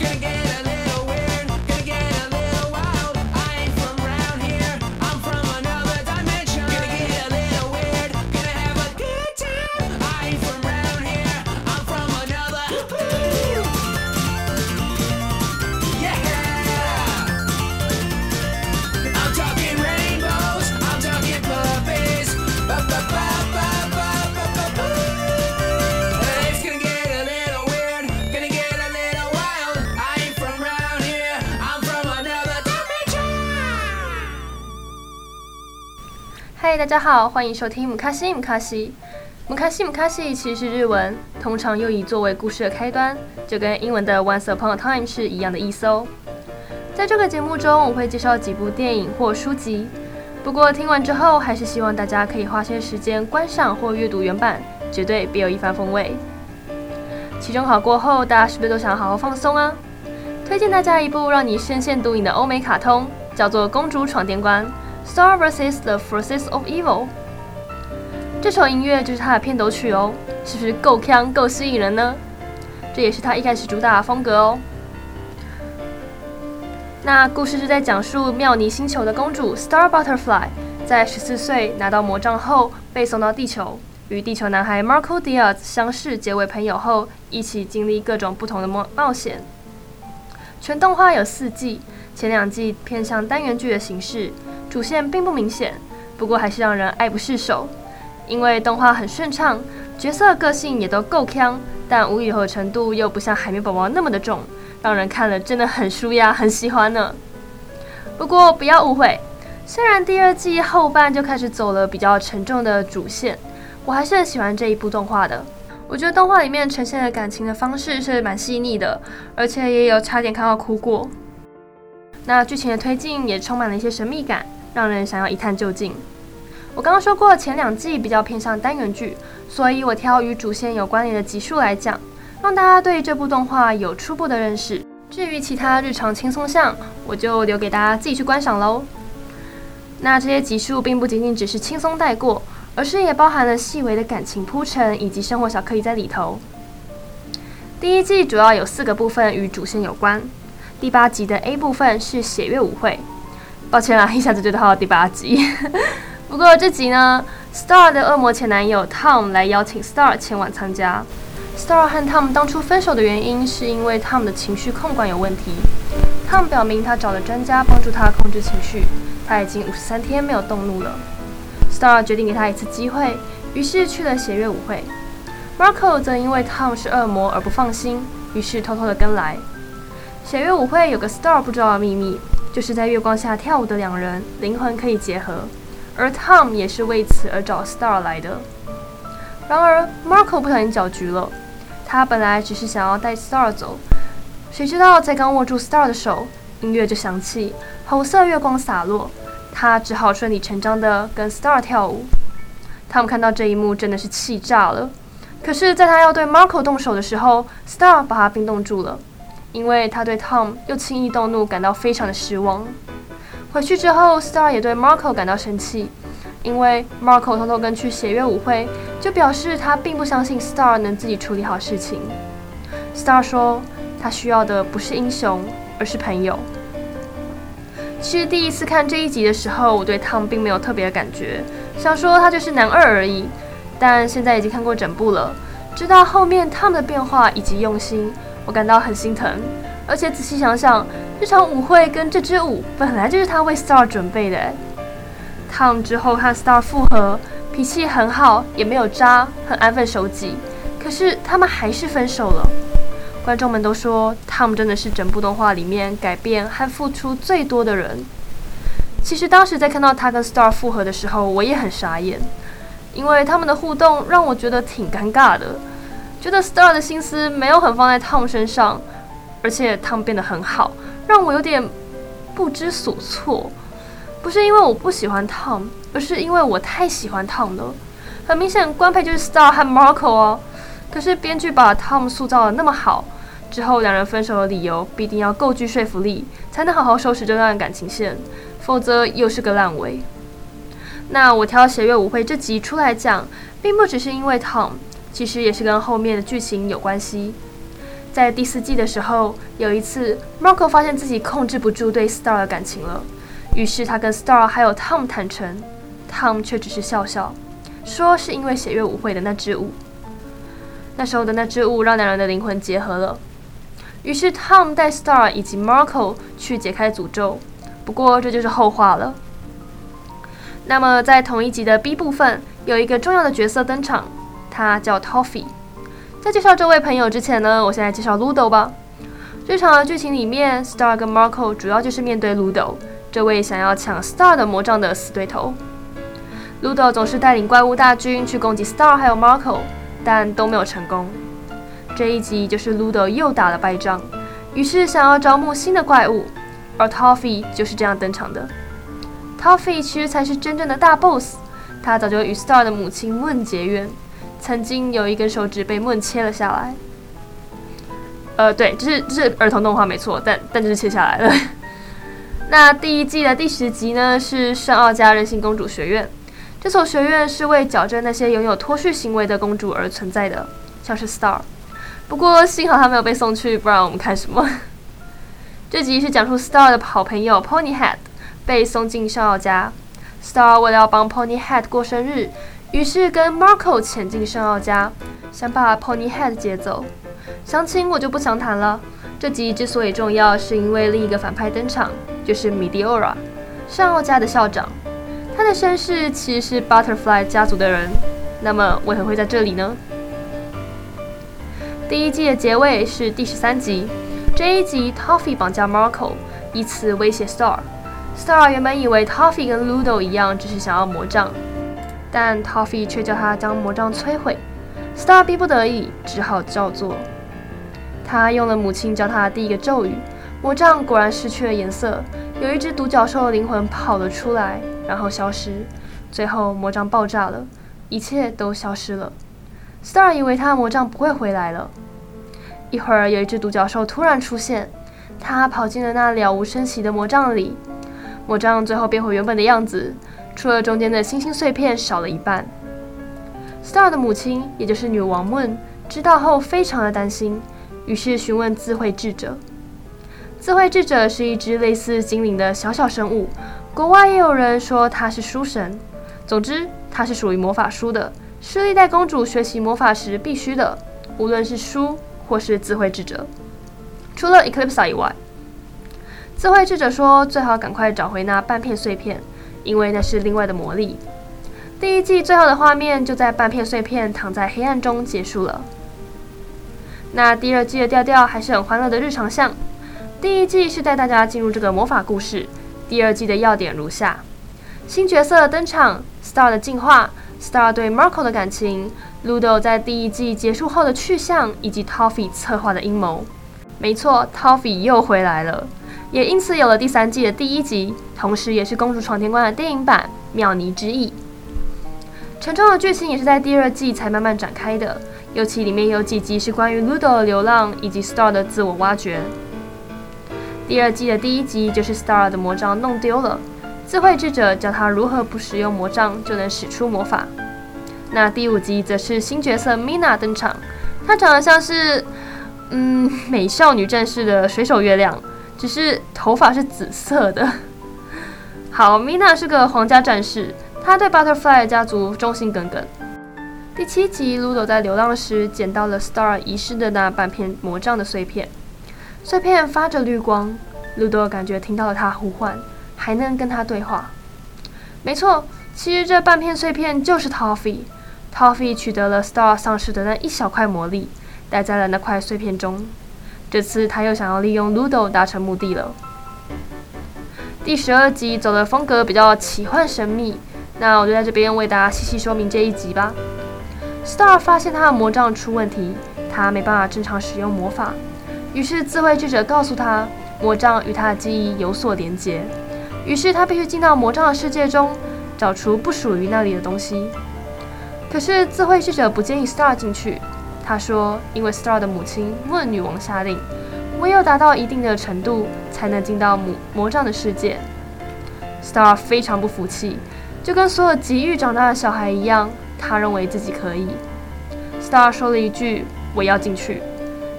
Again. get 嗨，大家好，欢迎收听姆卡西姆卡西。姆卡西姆卡西其实是日文，通常又以作为故事的开端，就跟英文的 Once Upon a Time 是一样的意思哦。在这个节目中，我会介绍几部电影或书籍，不过听完之后，还是希望大家可以花些时间观赏或阅读原版，绝对别有一番风味。期中考过后，大家是不是都想好好放松啊？推荐大家一部让你深陷毒瘾的欧美卡通，叫做《公主闯电关》。Star vs the Forces of Evil，这首音乐就是它的片头曲哦，是不是够腔够吸引人呢？这也是它一开始主打的风格哦。那故事是在讲述妙妮星球的公主 Star Butterfly，在十四岁拿到魔杖后，被送到地球，与地球男孩 Marco Diaz 相识结为朋友后，一起经历各种不同的冒冒险。全动画有四季，前两季偏向单元剧的形式。主线并不明显，不过还是让人爱不释手。因为动画很顺畅，角色个性也都够锵，但无语和程度又不像海绵宝宝那么的重，让人看了真的很舒压，很喜欢呢。不过不要误会，虽然第二季后半就开始走了比较沉重的主线，我还是很喜欢这一部动画的。我觉得动画里面呈现的感情的方式是蛮细腻的，而且也有差点看到哭过。那剧情的推进也充满了一些神秘感。让人想要一探究竟。我刚刚说过，前两季比较偏向单元剧，所以我挑与主线有关联的集数来讲，让大家对这部动画有初步的认识。至于其他日常轻松项，我就留给大家自己去观赏喽。那这些集数并不仅仅只是轻松带过，而是也包含了细微的感情铺陈以及生活小刻意在里头。第一季主要有四个部分与主线有关，第八集的 A 部分是血月舞会。抱歉啦，一下子就到了第八集。不过这集呢，Star 的恶魔前男友 Tom 来邀请 Star 前往参加。Star 和 Tom 当初分手的原因是因为 Tom 的情绪控管有问题。Tom 表明他找了专家帮助他控制情绪，他已经五十三天没有动怒了。Star 决定给他一次机会，于是去了血月舞会。Marco 则因为 Tom 是恶魔而不放心，于是偷偷的跟来。血月舞会有个 Star 不知道的秘密。就是在月光下跳舞的两人灵魂可以结合，而 Tom 也是为此而找 Star 来的。然而 Marco 不小心搅局了，他本来只是想要带 Star 走，谁知道在刚握住 Star 的手，音乐就响起，红色月光洒落，他只好顺理成章地跟 Star 跳舞。Tom 看到这一幕真的是气炸了，可是，在他要对 Marco 动手的时候，Star 把他冰冻住了。因为他对 Tom 又轻易动怒感到非常的失望。回去之后，Star 也对 Marco 感到生气，因为 Marco 偷偷跟去血月舞会，就表示他并不相信 Star 能自己处理好事情。Star 说，他需要的不是英雄，而是朋友。其实第一次看这一集的时候，我对 Tom 并没有特别的感觉，想说他就是男二而已。但现在已经看过整部了，知道后面 Tom 的变化以及用心。我感到很心疼，而且仔细想想，这场舞会跟这支舞本来就是他为 Star 准备的。Tom 之后和 Star 复合，脾气很好，也没有渣，很安分守己。可是他们还是分手了。观众们都说，Tom 真的是整部动画里面改变和付出最多的人。其实当时在看到他跟 Star 复合的时候，我也很傻眼，因为他们的互动让我觉得挺尴尬的。觉得 Star 的心思没有很放在 Tom 身上，而且 Tom 变得很好，让我有点不知所措。不是因为我不喜欢 Tom，而是因为我太喜欢 Tom 了。很明显，官配就是 Star 和 Marco 哦。可是编剧把 Tom 塑造得那么好，之后两人分手的理由必定要够具说服力，才能好好收拾这段感情线，否则又是个烂尾。那我挑血月舞会这集出来讲，并不只是因为 Tom。其实也是跟后面的剧情有关系。在第四季的时候，有一次，Marco 发现自己控制不住对 Star 的感情了，于是他跟 Star 还有 Tom 坦诚，Tom 却只是笑笑，说是因为血月舞会的那支舞。那时候的那支舞让两人的灵魂结合了，于是 Tom 带 Star 以及 Marco 去解开诅咒。不过这就是后话了。那么在同一集的 B 部分，有一个重要的角色登场，他叫 Toffee。在介绍这位朋友之前呢，我先来介绍 Ludo 吧。这场的剧情里面，Star 跟 Marco 主要就是面对 Ludo 这位想要抢 Star 的魔杖的死对头。Ludo 总是带领怪物大军去攻击 Star 还有 Marco，但都没有成功。这一集就是 Ludo 又打了败仗，于是想要招募新的怪物，而 Toffee 就是这样登场的。Toffee 其实才是真正的大 boss，他早就与 Star 的母亲问结怨。曾经有一根手指被梦切了下来，呃，对，这是这是儿童动画没错，但但就是切下来了。那第一季的第十集呢，是圣奥加任性公主学院，这所学院是为矫正那些拥有脱序行为的公主而存在的，像是 Star。不过幸好她没有被送去，不然我们看什么？这集是讲述 Star 的好朋友 Ponyhead 被送进圣奥加，Star 为了要帮 Ponyhead 过生日。于是跟 Marco 潜进圣奥加，想把 Ponyhead 接走。详情我就不详谈了。这集之所以重要，是因为另一个反派登场，就是 Meteora，圣奥家的校长。他的身世其实是 Butterfly 家族的人。那么为何会在这里呢？第一季的结尾是第十三集。这一集 Toffee 绑架 Marco，以此威胁 Star。Star 原本以为 Toffee 跟 Ludo 一样，只是想要魔杖。但 Toffee 却叫他将魔杖摧毁，Star 逼不得已只好照做。他用了母亲教他的第一个咒语，魔杖果然失去了颜色，有一只独角兽的灵魂跑了出来，然后消失。最后魔杖爆炸了，一切都消失了。Star 以为他的魔杖不会回来了。一会儿，有一只独角兽突然出现，他跑进了那了无声息的魔杖里，魔杖最后变回原本的样子。除了中间的星星碎片少了一半，Star 的母亲，也就是女王们知道后非常的担心，于是询问智慧智者。智慧智者是一只类似精灵的小小生物，国外也有人说它是书神。总之，它是属于魔法书的，是历代公主学习魔法时必须的，无论是书或是智慧智者。除了 Eclipse 以外，智慧智者说最好赶快找回那半片碎片。因为那是另外的魔力。第一季最后的画面就在半片碎片躺在黑暗中结束了。那第二季的调调还是很欢乐的日常向。第一季是带大家进入这个魔法故事，第二季的要点如下：新角色登场，Star 的进化，Star 对 Marco 的感情，Ludo 在第一季结束后的去向，以及 Toffee 策划的阴谋。没错，Toffee 又回来了。也因此有了第三季的第一集，同时也是《公主闯天关》的电影版《妙妮之翼》。沉重的剧情也是在第二季才慢慢展开的，尤其里面有几集是关于 Ludo 的流浪以及 Star 的自我挖掘。第二季的第一集就是 Star 的魔杖弄丢了，智慧智者教他如何不使用魔杖就能使出魔法。那第五集则是新角色 Mina 登场，她长得像是嗯美少女战士的水手月亮。只是头发是紫色的。好，Mina 是个皇家战士，她对 Butterfly 家族忠心耿耿。第七集，Ludo 在流浪时捡到了 Star 遗失的那半片魔杖的碎片，碎片发着绿光，Ludo 感觉听到了他呼唤，还能跟他对话。没错，其实这半片碎片就是 Toffee。Toffee 取得了 Star 丧失的那一小块魔力，待在了那块碎片中。这次他又想要利用 Ludo 达成目的了。第十二集走的风格比较奇幻神秘，那我就在这边为大家细细说明这一集吧。Star 发现他的魔杖出问题，他没办法正常使用魔法，于是智慧智者告诉他，魔杖与他的记忆有所连结，于是他必须进到魔杖的世界中，找出不属于那里的东西。可是智慧智者不建议 Star 进去。他说：“因为 Star 的母亲问女王下令，唯有达到一定的程度，才能进到魔魔杖的世界。”Star 非常不服气，就跟所有急于长大的小孩一样，他认为自己可以。Star 说了一句：“我要进去。”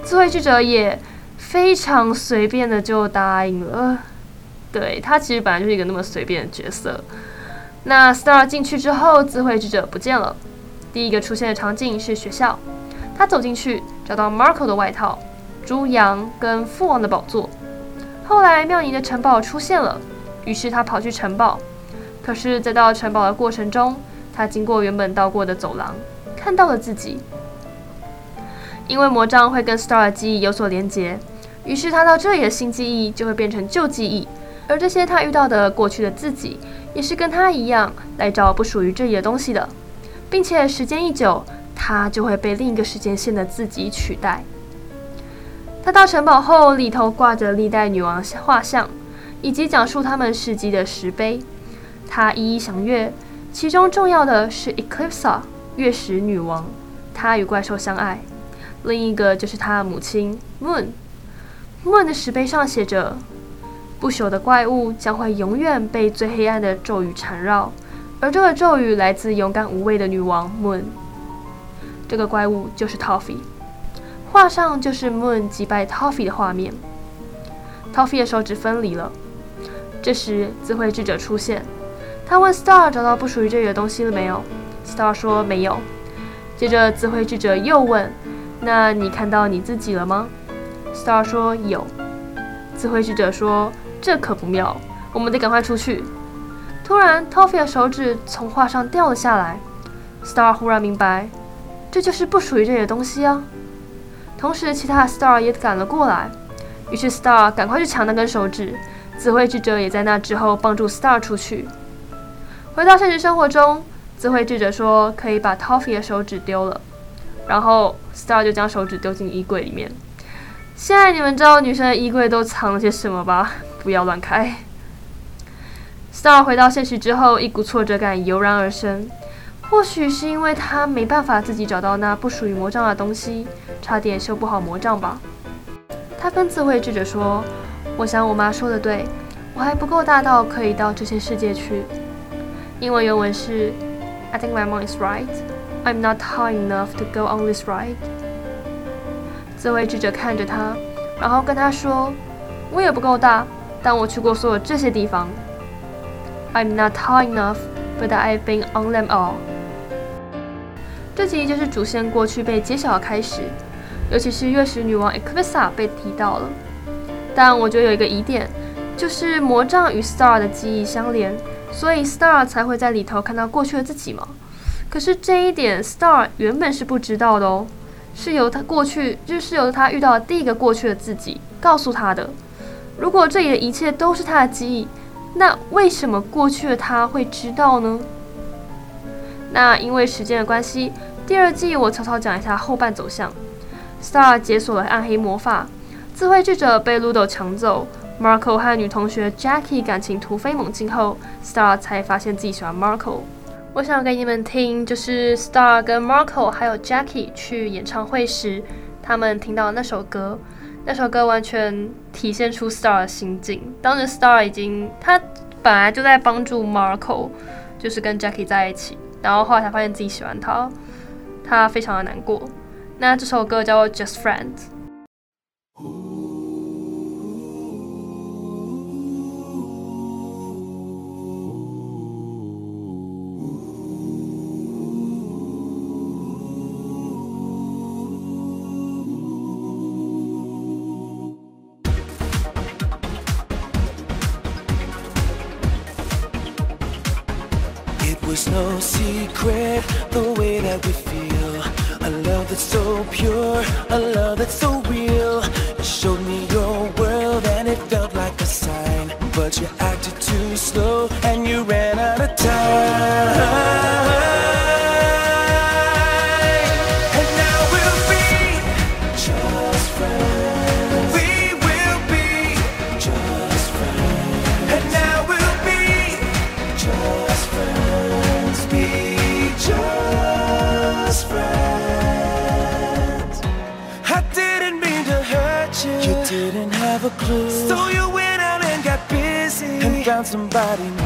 智慧智者也非常随便的就答应了。对，他其实本来就是一个那么随便的角色。那 Star 进去之后，智慧智者不见了。第一个出现的场景是学校，他走进去找到 Marco 的外套、猪羊跟父王的宝座。后来妙妮的城堡出现了，于是他跑去城堡。可是，在到城堡的过程中，他经过原本到过的走廊，看到了自己。因为魔杖会跟 Star 的记忆有所连结，于是他到这里的新记忆就会变成旧记忆，而这些他遇到的过去的自己，也是跟他一样来找不属于这里的东西的，并且时间一久，他就会被另一个时间线的自己取代。他到城堡后，里头挂着历代女王画像，以及讲述他们事迹的石碑，他一一详阅。其中重要的是 Eclipsa 月食女王，她与怪兽相爱。另一个就是她的母亲 Moon。Moon 的石碑上写着：“不朽的怪物将会永远被最黑暗的咒语缠绕，而这个咒语来自勇敢无畏的女王 Moon。这个怪物就是 Toffee。画上就是 Moon 击败 Toffee 的画面。Toffee 的手指分离了。这时，智慧智者出现。他问 Star 找到不属于这里的东西了没有？Star 说没有。接着智慧智者又问：“那你看到你自己了吗？”Star 说有。智慧智者说：“这可不妙，我们得赶快出去。”突然，Toffee 的手指从画上掉了下来。Star 忽然明白，这就是不属于这里的东西啊。同时，其他的 Star 也赶了过来。于是 Star 赶快去抢那根手指。智慧智者也在那之后帮助 Star 出去。回到现实生活中，智慧智者说可以把 Toffee 的手指丢了，然后 Star 就将手指丢进衣柜里面。现在你们知道女生的衣柜都藏了些什么吧？不要乱开。Star 回到现实之后，一股挫折感油然而生，或许是因为他没办法自己找到那不属于魔杖的东西，差点修不好魔杖吧。他跟智慧智者说：“我想我妈说的对，我还不够大到可以到这些世界去。”英文原文是：I think my mom is right. I'm not tall enough to go on this ride. 智慧智者看着他，然后跟他说：“我也不够大，但我去过所有这些地方。I'm not tall enough, but I've been on them all.” 这集就是主线过去被揭晓的开始，尤其是月食女王 Eclipsa 被提到了。但我觉得有一个疑点，就是魔杖与 Star 的记忆相连。所以 Star 才会在里头看到过去的自己嘛？可是这一点 Star 原本是不知道的哦，是由他过去，就是由他遇到的第一个过去的自己告诉他的。如果这里的一切都是他的记忆，那为什么过去的他会知道呢？那因为时间的关系，第二季我草草讲一下后半走向。Star 解锁了暗黑魔法，智慧智者被 Ludo 抢走。Marco 和女同学 Jackie 感情突飞猛进后，Star 才发现自己喜欢 Marco。我想给你们听，就是 Star 跟 Marco 还有 Jackie 去演唱会时，他们听到那首歌。那首歌完全体现出 Star 的心境。当时 Star 已经，他本来就在帮助 Marco，就是跟 Jackie 在一起，然后后来才发现自己喜欢他，他非常的难过。那这首歌叫做 Just Friends。no secret the way that we feel. A love that's so pure, a love that's so real. You showed me your world and it felt like a sign. But you acted too slow and you ran out of So you went out and got busy and found somebody new.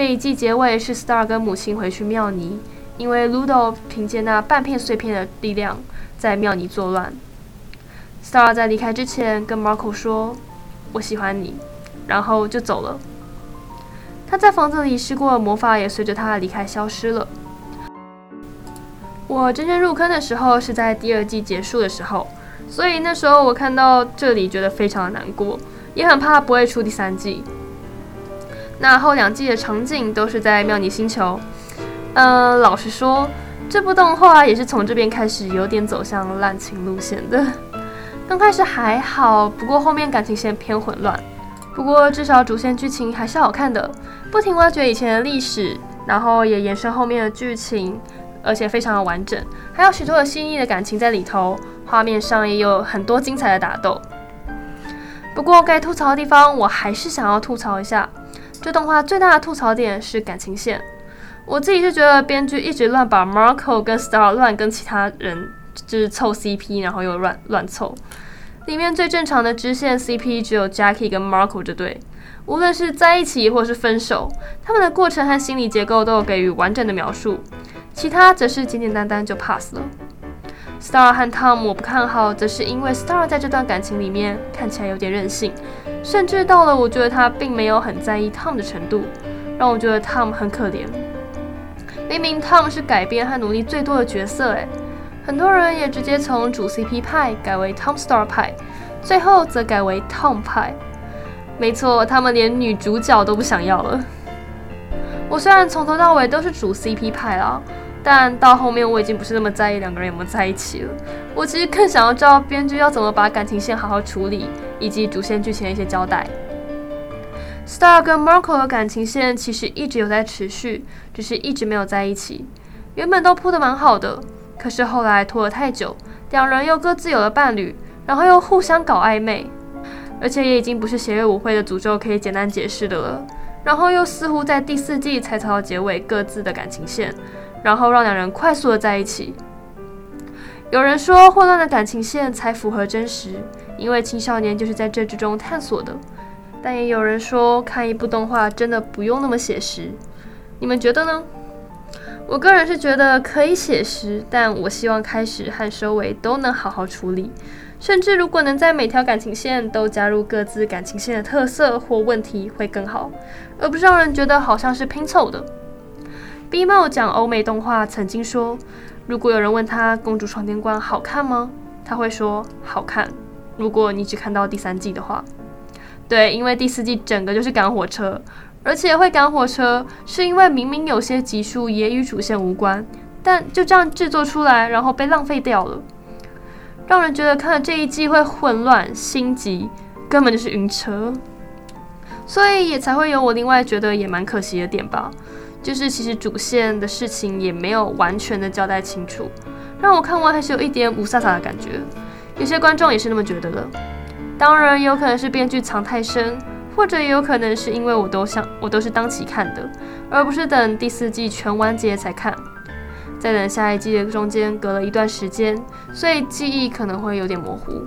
这一季结尾是 Star 跟母亲回去妙尼，因为 Ludo 凭借那半片碎片的力量在妙妮作乱。Star 在离开之前跟 Marco 说：“我喜欢你”，然后就走了。他在房子里试过的魔法也随着他的离开消失了。我真正入坑的时候是在第二季结束的时候，所以那时候我看到这里觉得非常的难过，也很怕不会出第三季。那后两季的场景都是在妙妮星球。嗯、老实说，这部动画也是从这边开始有点走向滥情路线的。刚开始还好，不过后面感情线偏混乱。不过至少主线剧情还是好看的，不停挖掘以前的历史，然后也延伸后面的剧情，而且非常的完整，还有许多的细腻的感情在里头。画面上也有很多精彩的打斗。不过该吐槽的地方，我还是想要吐槽一下。这动画最大的吐槽点是感情线，我自己是觉得编剧一直乱把 Marco 跟 Star 乱跟其他人就是凑 CP，然后又乱乱凑。里面最正常的支线 CP 只有 Jackie 跟 Marco 这对，无论是在一起或是分手，他们的过程和心理结构都有给予完整的描述，其他则是简简单单就 pass 了。Star 和 Tom 我不看好，则是因为 Star 在这段感情里面看起来有点任性。甚至到了我觉得他并没有很在意 Tom 的程度，让我觉得 Tom 很可怜。明明 Tom 是改编和努力最多的角色，诶，很多人也直接从主 CP 派改为 Tom Star 派，最后则改为 Tom 派。没错，他们连女主角都不想要了。我虽然从头到尾都是主 CP 派啦。但到后面我已经不是那么在意两个人有没有在一起了，我其实更想要知道编剧要怎么把感情线好好处理，以及主线剧情的一些交代。Star 跟 Marco 的感情线其实一直有在持续，只是一直没有在一起。原本都铺得蛮好的，可是后来拖了太久，两人又各自有了伴侣，然后又互相搞暧昧，而且也已经不是邪月舞会的诅咒可以简单解释的了。然后又似乎在第四季才草到结尾各自的感情线。然后让两人快速的在一起。有人说混乱的感情线才符合真实，因为青少年就是在这之中探索的。但也有人说看一部动画真的不用那么写实。你们觉得呢？我个人是觉得可以写实，但我希望开始和收尾都能好好处理。甚至如果能在每条感情线都加入各自感情线的特色或问题会更好，而不是让人觉得好像是拼凑的。Bmo 讲欧美动画曾经说，如果有人问他《公主闯天关》好看吗？他会说好看。如果你只看到第三季的话，对，因为第四季整个就是赶火车，而且会赶火车是因为明明有些集数也与主线无关，但就这样制作出来，然后被浪费掉了，让人觉得看了这一季会混乱、心急，根本就是晕车。所以也才会有我另外觉得也蛮可惜的点吧。就是其实主线的事情也没有完全的交代清楚，让我看完还是有一点五撒撒的感觉。有些观众也是那么觉得的。当然，有可能是编剧藏太深，或者也有可能是因为我都想我都是当期看的，而不是等第四季全完结才看。在等下一季的中间隔了一段时间，所以记忆可能会有点模糊。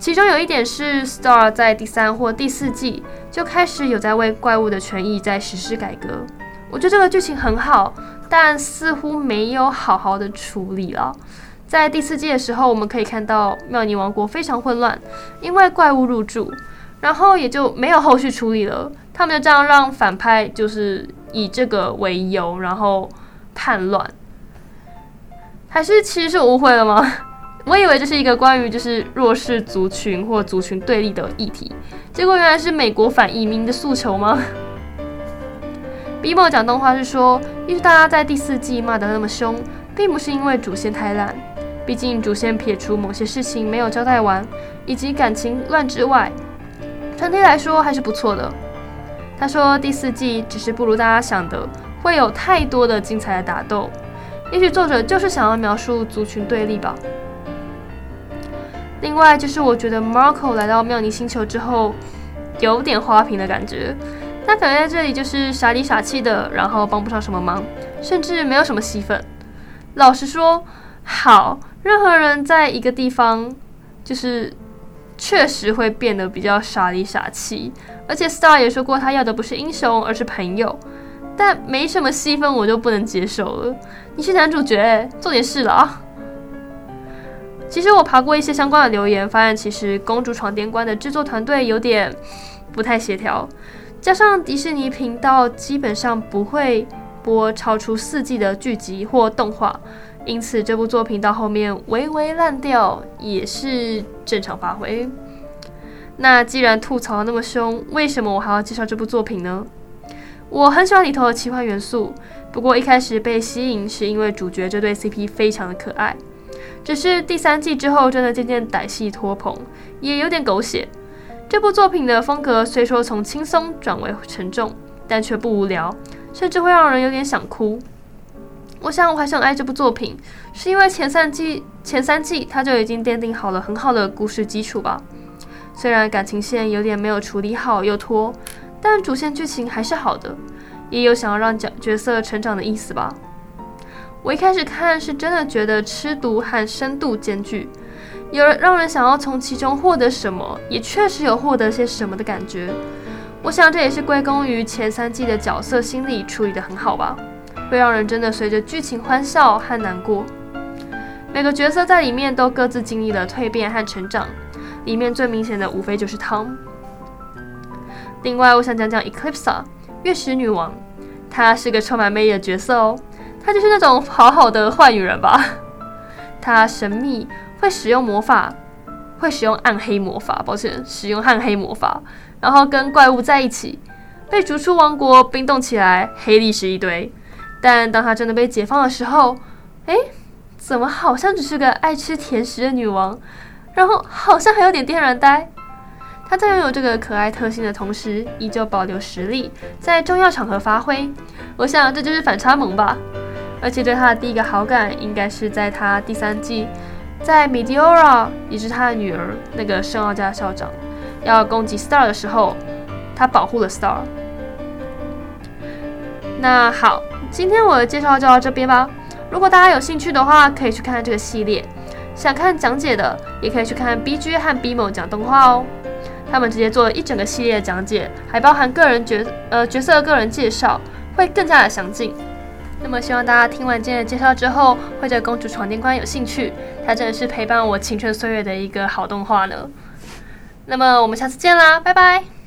其中有一点是，Star 在第三或第四季就开始有在为怪物的权益在实施改革。我觉得这个剧情很好，但似乎没有好好的处理了。在第四季的时候，我们可以看到妙尼王国非常混乱，因为怪物入住，然后也就没有后续处理了。他们就这样让反派就是以这个为由，然后叛乱，还是其实是误会了吗？我以为这是一个关于就是弱势族群或族群对立的议题，结果原来是美国反移民的诉求吗？Bmo 讲动画是说，因为大家在第四季骂得那么凶，并不是因为主线太烂，毕竟主线撇除某些事情没有交代完，以及感情乱之外，整体来说还是不错的。他说第四季只是不如大家想的会有太多的精彩的打斗，也许作者就是想要描述族群对立吧。另外就是，我觉得 Marco 来到妙妮星球之后，有点花瓶的感觉。他感觉在这里就是傻里傻气的，然后帮不上什么忙，甚至没有什么戏份。老实说，好，任何人在一个地方，就是确实会变得比较傻里傻气。而且 Star 也说过，他要的不是英雄，而是朋友。但没什么戏份，我就不能接受了。你是男主角，做点事了啊！其实我爬过一些相关的留言，发现其实《公主闯天关》的制作团队有点不太协调，加上迪士尼频道基本上不会播超出四季的剧集或动画，因此这部作品到后面微微烂掉也是正常发挥。那既然吐槽那么凶，为什么我还要介绍这部作品呢？我很喜欢里头的奇幻元素，不过一开始被吸引是因为主角这对 CP 非常的可爱。只是第三季之后，真的渐渐歹戏拖棚，也有点狗血。这部作品的风格虽说从轻松转为沉重，但却不无聊，甚至会让人有点想哭。我想我还是很爱这部作品，是因为前三季前三季它就已经奠定好了很好的故事基础吧。虽然感情线有点没有处理好又拖，但主线剧情还是好的，也有想要让角角色成长的意思吧。我一开始看是真的觉得吃毒和深度兼具，有让人想要从其中获得什么，也确实有获得些什么的感觉。我想这也是归功于前三季的角色心理处理得很好吧，会让人真的随着剧情欢笑和难过。每个角色在里面都各自经历了蜕变和成长，里面最明显的无非就是汤。另外，我想讲讲 Eclipsa 月食女王，她是个充满魅力的角色哦。她就是那种好好的坏女人吧？她神秘，会使用魔法，会使用暗黑魔法，抱歉，使用暗黑魔法，然后跟怪物在一起，被逐出王国，冰冻起来，黑历史一堆。但当她真的被解放的时候，诶，怎么好像只是个爱吃甜食的女王？然后好像还有点天然呆。她在拥有这个可爱特性的同时，依旧保留实力，在重要场合发挥。我想这就是反差萌吧。而且对他的第一个好感，应该是在他第三季，在 Meteora 也是他的女儿那个圣奥加校长要攻击 Star 的时候，他保护了 Star。那好，今天我的介绍就到这边吧。如果大家有兴趣的话，可以去看看这个系列；想看讲解的，也可以去看 BG 和 BMO 讲动画哦。他们直接做了一整个系列的讲解，还包含个人角呃角色的个人介绍，会更加的详尽。那么希望大家听完今天的介绍之后，会对《公主闯天关》有兴趣。它真的是陪伴我青春岁月的一个好动画呢。那么我们下次见啦，拜拜。